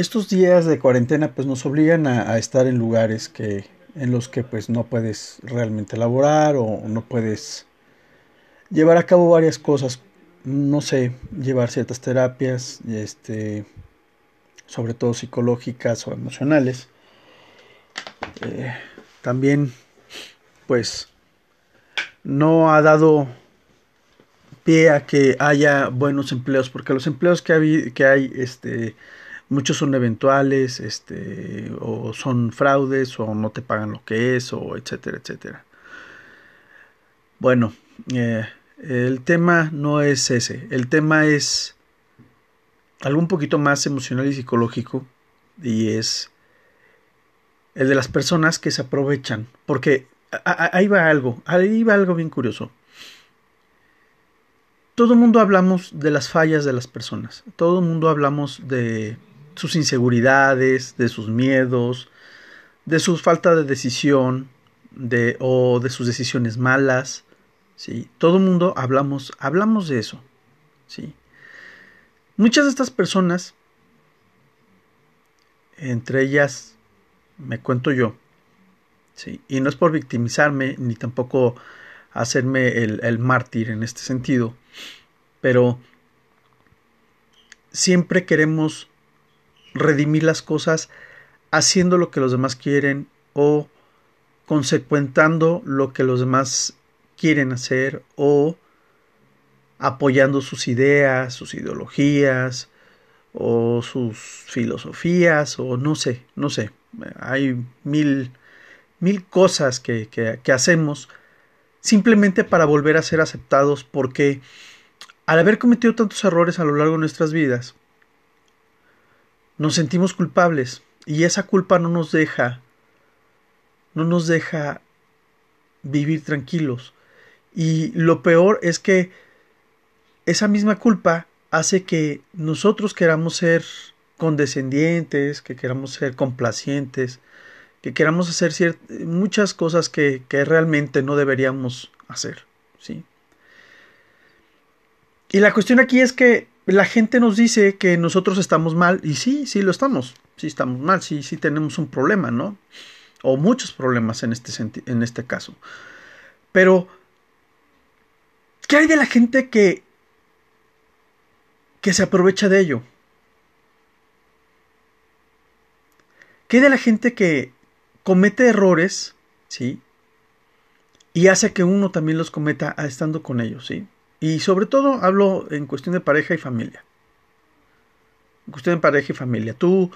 estos días de cuarentena pues nos obligan a, estar en lugares que en los que pues no puedes realmente laborar o no puedes llevar a cabo varias cosas. No sé llevar ciertas terapias este sobre todo psicológicas o emocionales. Eh, también pues no ha dado pie a que haya buenos empleos porque los empleos que hay, que hay este muchos son eventuales, este, o son fraudes, o no te pagan lo que es, o etcétera, etcétera. Bueno, eh, el tema no es ese, el tema es algo un poquito más emocional y psicológico, y es el de las personas que se aprovechan, porque ahí va algo, ahí va algo bien curioso. Todo el mundo hablamos de las fallas de las personas, todo el mundo hablamos de sus inseguridades, de sus miedos, de su falta de decisión, de, o de sus decisiones malas, ¿sí? Todo el mundo hablamos, hablamos de eso, ¿sí? Muchas de estas personas, entre ellas me cuento yo, ¿sí? Y no es por victimizarme, ni tampoco hacerme el, el mártir en este sentido, pero siempre queremos redimir las cosas haciendo lo que los demás quieren o consecuentando lo que los demás quieren hacer o apoyando sus ideas, sus ideologías o sus filosofías o no sé, no sé, hay mil, mil cosas que, que, que hacemos simplemente para volver a ser aceptados porque al haber cometido tantos errores a lo largo de nuestras vidas, nos sentimos culpables y esa culpa no nos deja no nos deja vivir tranquilos y lo peor es que esa misma culpa hace que nosotros queramos ser condescendientes, que queramos ser complacientes, que queramos hacer muchas cosas que, que, realmente no deberíamos hacer, ¿sí? Y la cuestión aquí es que la gente nos dice que nosotros estamos mal y sí, sí lo estamos, sí estamos mal, sí, sí tenemos un problema, ¿no? O muchos problemas en este, en este caso. Pero, ¿qué hay de la gente que, que se aprovecha de ello? ¿Qué hay de la gente que comete errores, ¿sí? Y hace que uno también los cometa estando con ellos, ¿sí? Y sobre todo hablo en cuestión de pareja y familia. En cuestión de pareja y familia. Tú,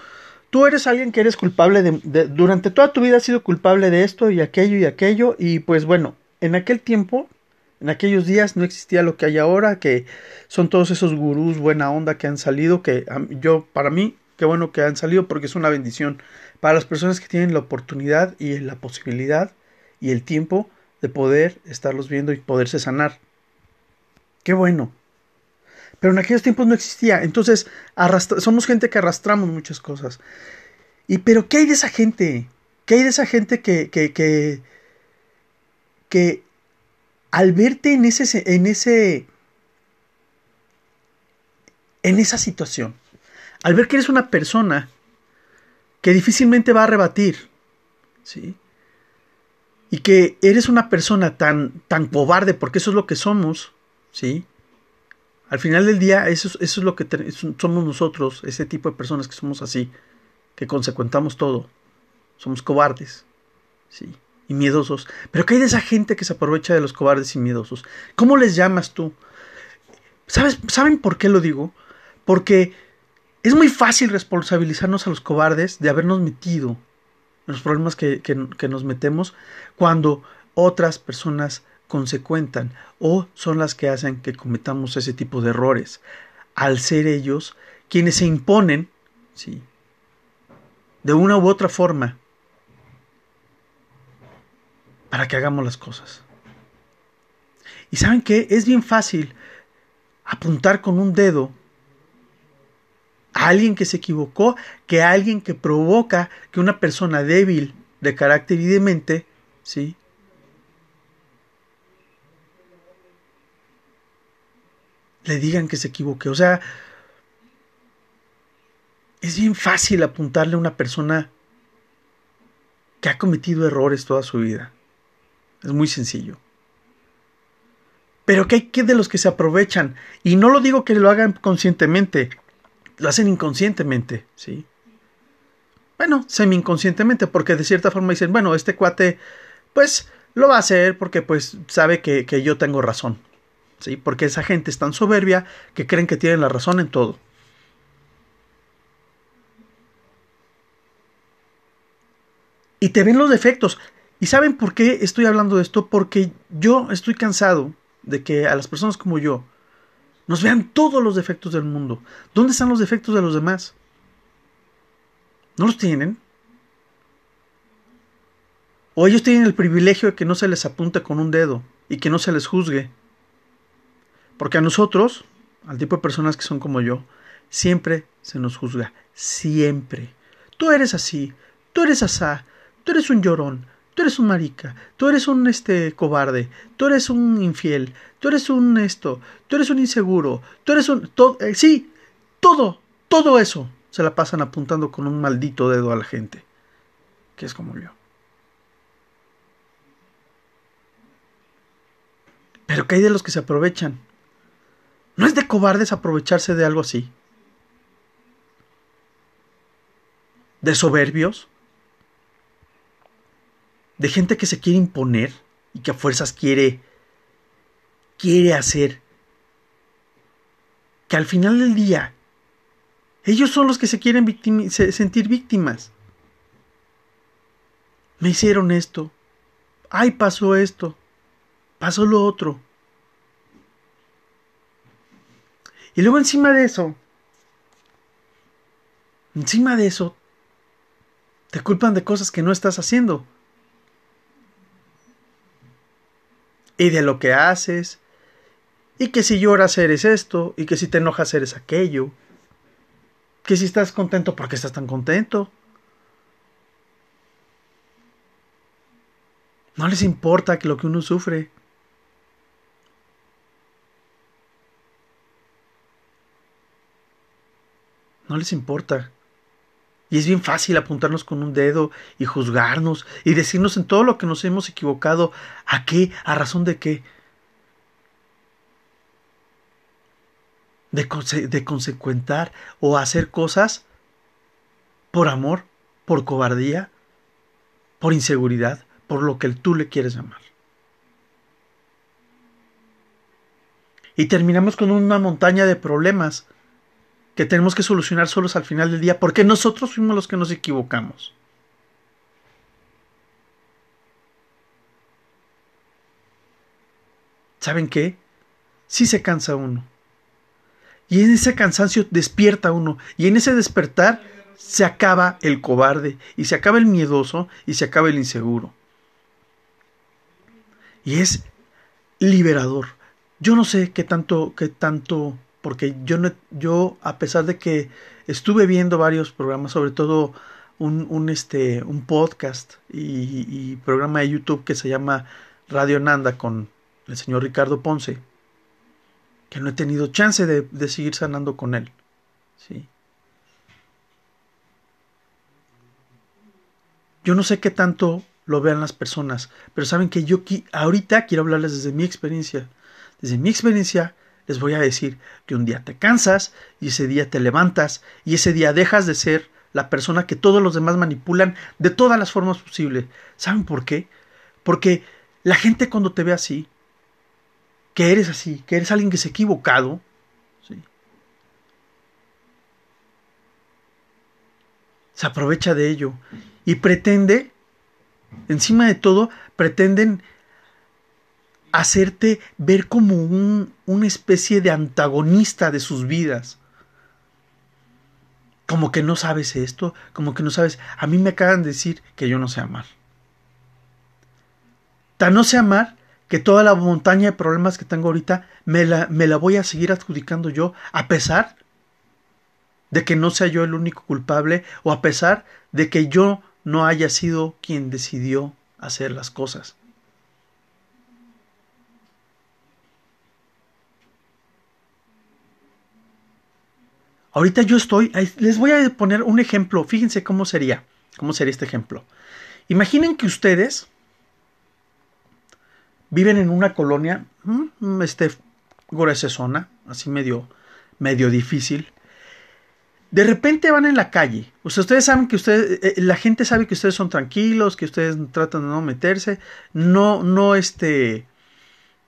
tú eres alguien que eres culpable de, Durante toda tu vida has sido culpable de esto y aquello y aquello. Y pues bueno, en aquel tiempo, en aquellos días no existía lo que hay ahora, que son todos esos gurús buena onda que han salido, que yo, para mí, qué bueno que han salido porque es una bendición para las personas que tienen la oportunidad y la posibilidad y el tiempo de poder estarlos viendo y poderse sanar. Qué bueno. Pero en aquellos tiempos no existía. Entonces, somos gente que arrastramos muchas cosas. Y, pero, ¿qué hay de esa gente? ¿Qué hay de esa gente que, que, que, que al verte en ese, en ese, en esa situación, al ver que eres una persona que difícilmente va a rebatir, ¿sí? Y que eres una persona tan, tan cobarde, porque eso es lo que somos, ¿sí? Al final del día, eso, es lo que somos nosotros, ese tipo de personas que somos así, que consecuentamos todo. Somos cobardes, ¿sí? Y miedosos. Pero ¿qué hay de esa gente que se aprovecha de los cobardes y miedosos? ¿Cómo les llamas tú? ¿Sabes, ¿Saben por qué lo digo? Porque es muy fácil responsabilizarnos a los cobardes de habernos metido en los problemas que, que nos metemos cuando otras personas consecuentan o son las que hacen que cometamos ese tipo de errores, al ser ellos quienes se imponen, ¿sí? de una u otra forma, para que hagamos las cosas. Y saben que es bien fácil apuntar con un dedo a alguien que se equivocó que a alguien que provoca que una persona débil de carácter y de mente, ¿sí? Le digan que se equivoque. O sea, es bien fácil apuntarle a una persona que ha cometido errores toda su vida. Es muy sencillo. Pero que hay que de los que se aprovechan. Y no lo digo que lo hagan conscientemente. Lo hacen inconscientemente, ¿sí? Bueno, semi-inconscientemente, porque de cierta forma dicen, bueno, este cuate, pues, lo va a hacer porque, pues, sabe que, que yo tengo razón. ¿Sí? Porque esa gente es tan soberbia que creen que tienen la razón en todo. Y te ven los defectos. ¿Y saben por qué estoy hablando de esto? Porque yo estoy cansado de que a las personas como yo nos vean todos los defectos del mundo. ¿Dónde están los defectos de los demás? ¿No los tienen? O ellos tienen el privilegio de que no se les apunte con un dedo y que no se les juzgue. Porque a nosotros, al tipo de personas que son como yo, siempre se nos juzga. Siempre. Tú eres así, tú eres asá, tú eres un llorón, tú eres un marica, tú eres un este cobarde, tú eres un infiel, tú eres un esto, tú eres un inseguro, tú eres un eh, sí, todo, todo eso se la pasan apuntando con un maldito dedo a la gente, que es como yo. Pero que hay de los que se aprovechan. No es de cobardes aprovecharse de algo así. De soberbios de gente que se quiere imponer y que a fuerzas quiere quiere hacer que al final del día ellos son los que se quieren sentir víctimas. Me hicieron esto. Ay, pasó esto. Pasó lo otro. Y luego encima de eso, encima de eso, te culpan de cosas que no estás haciendo. y de lo que haces, y que si lloras eres esto, y que si te enojas eres aquello, que si estás contento, porque estás tan contento? No les importa lo que uno sufre. No les importa. Y es bien fácil apuntarnos con un dedo y juzgarnos y decirnos en todo lo que nos hemos equivocado. ¿A qué? ¿A razón de qué? De, de consecuentar o hacer cosas por amor, por cobardía, por inseguridad, por lo que tú le quieres llamar. Y terminamos con una montaña de problemas que tenemos que solucionar solos al final del día, porque nosotros fuimos los que nos equivocamos. ¿Saben qué? Sí se cansa uno. Y en ese cansancio despierta uno. Y en ese despertar se acaba el cobarde, y se acaba el miedoso, y se acaba el inseguro. Y es liberador. Yo no sé qué tanto, qué tanto porque yo, no, yo a pesar de que estuve viendo varios programas, sobre todo un, un, este, un podcast y, programa de YouTube que se llama Radio Nanda con el señor Ricardo Ponce, que no he tenido chance de, de seguir sanando con él. ¿sí? Yo no sé qué tanto lo vean las personas, pero saben que yo ahorita quiero hablarles desde mi experiencia. Desde mi experiencia, les voy a decir que un día te cansas y ese día te levantas y ese día dejas de ser la persona que todos los demás manipulan de todas las formas posibles. ¿Saben por qué? Porque la gente cuando te ve así, que eres así, que eres alguien que se ha equivocado, se aprovecha de ello y pretende, encima de todo, pretenden hacerte ver como un, una especie de antagonista de sus vidas. Como que no sabes esto, como que no sabes. A mí me acaban de decir que yo no sé amar. Tan no sé amar que toda la montaña de problemas que tengo ahorita me la, me la voy a seguir adjudicando yo, a pesar de que no sea yo el único culpable o a pesar de que yo no haya sido quien decidió hacer las cosas. Ahorita yo estoy, les voy a poner un ejemplo, fíjense cómo sería, cómo sería este ejemplo. Imaginen que ustedes viven en una colonia, mm, este, zona, así medio, medio difícil. De repente van en la calle. ustedes saben que ustedes, eh, la gente sabe que ustedes son tranquilos, que ustedes tratan de no meterse, no, no, este,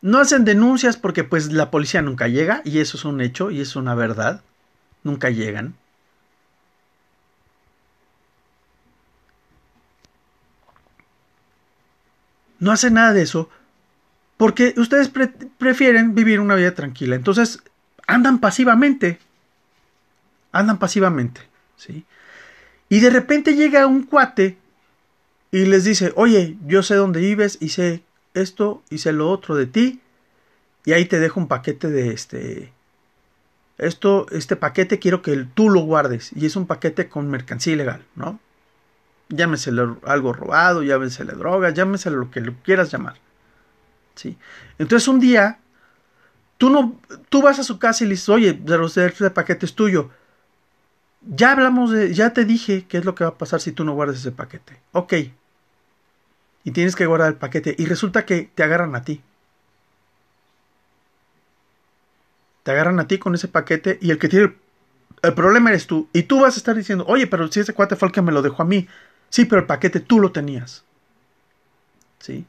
no hacen denuncias porque pues la policía nunca llega y eso es un hecho y es una verdad. Nunca llegan. No hacen nada de eso porque ustedes prefieren vivir una vida tranquila. Entonces, andan pasivamente. Andan pasivamente. ¿sí? Y de repente llega un cuate y les dice, oye, yo sé dónde vives y sé esto y sé lo otro de ti. Y ahí te dejo un paquete de este... Esto, este paquete quiero que tú lo guardes. Y es un paquete con mercancía ilegal, ¿no? Llámesele algo robado, llámesele droga, llámesele lo que lo quieras llamar. ¿sí? Entonces un día, tú, no, tú vas a su casa y le dices, oye, este paquete es tuyo. Ya hablamos de, ya te dije qué es lo que va a pasar si tú no guardas ese paquete. Ok. Y tienes que guardar el paquete. Y resulta que te agarran a ti. Te agarran a ti con ese paquete y el que tiene el, problema eres tú. Y tú vas a estar diciendo, oye, pero si ese cuate fue el que me lo dejó a mí. Sí, pero el paquete tú lo tenías. ¿Sí?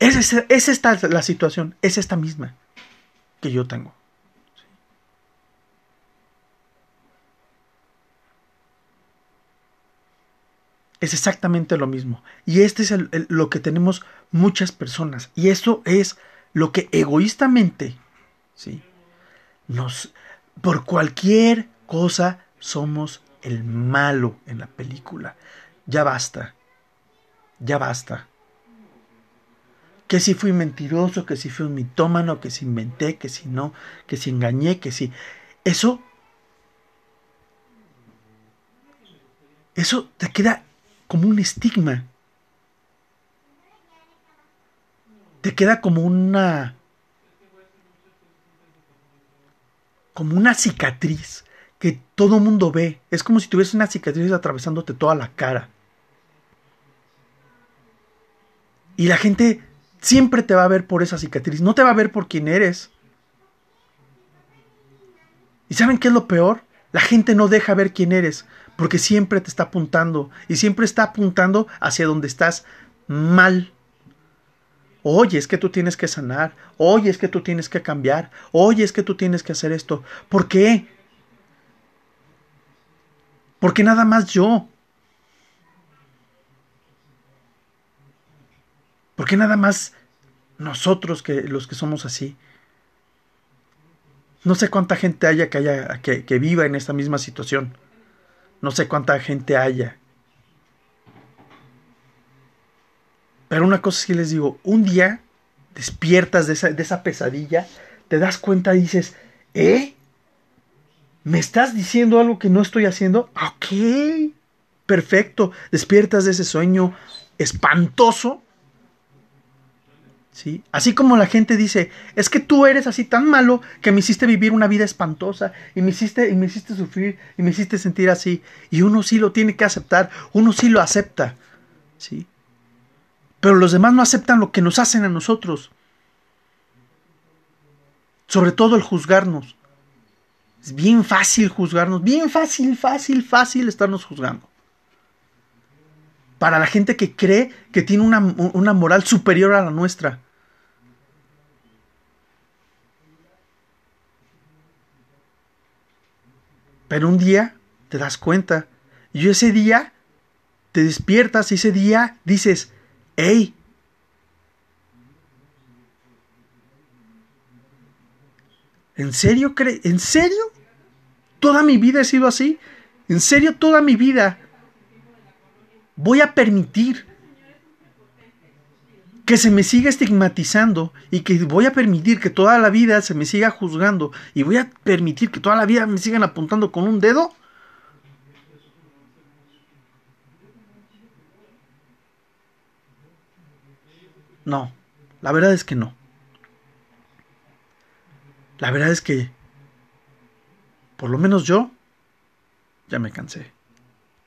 Es, es, esta la situación, es esta misma que yo tengo. Es exactamente lo mismo. Y este es lo que tenemos muchas personas. Y eso es lo que egoístamente, ¿sí? Por cualquier cosa, somos el malo en la película. Ya basta. Ya basta que si fui mentiroso, que si fui un mitómano, que si inventé, que si no, que si engañé, que si... Eso... Eso te queda como un estigma. Te queda como una... como una cicatriz que todo mundo ve. Es como si tuviese una cicatriz atravesándote toda la cara. Y la gente siempre te va a ver por esa cicatriz, no te va a ver por quién eres. ¿Y saben qué es lo peor? La gente no deja ver quién eres, porque siempre te está apuntando y siempre está apuntando hacia donde estás mal. Oye, es que tú tienes que sanar. Oye, es que tú tienes que cambiar. Oye, es que tú tienes que hacer esto. ¿Por qué? Porque nada más yo. ¿Por qué nada más nosotros que los que somos así? No sé cuánta gente haya que, haya que, viva en esta misma situación. No sé cuánta gente haya. Pero una cosa sí les digo, un día despiertas de esa, de esa pesadilla, te das cuenta y dices, ¿eh? ¿Me estás diciendo algo que no estoy haciendo? Ok, perfecto. Despiertas de ese sueño espantoso Así como la gente dice, es que tú eres así tan malo que me hiciste vivir una vida espantosa y me hiciste, y me hiciste sufrir y me hiciste sentir así. Y uno sí lo tiene que aceptar, uno sí lo acepta. ¿Sí? Pero los demás no aceptan lo que nos hacen a nosotros. Sobre todo el juzgarnos. Es bien fácil juzgarnos, bien fácil, fácil, fácil estarnos juzgando para la gente que cree que tiene una, una, moral superior a la nuestra. Pero un día te das cuenta. Y ese día te despiertas y ese día dices, hey, ¿en serio? ¿En serio? ¿Toda mi vida he sido así? ¿En serio toda mi vida voy a permitir que se me siga estigmatizando y que voy a permitir que toda la vida se me siga juzgando y voy a permitir que toda la vida me sigan apuntando con un dedo? No, la verdad es que no. La verdad es que por lo menos yo, ya me cansé.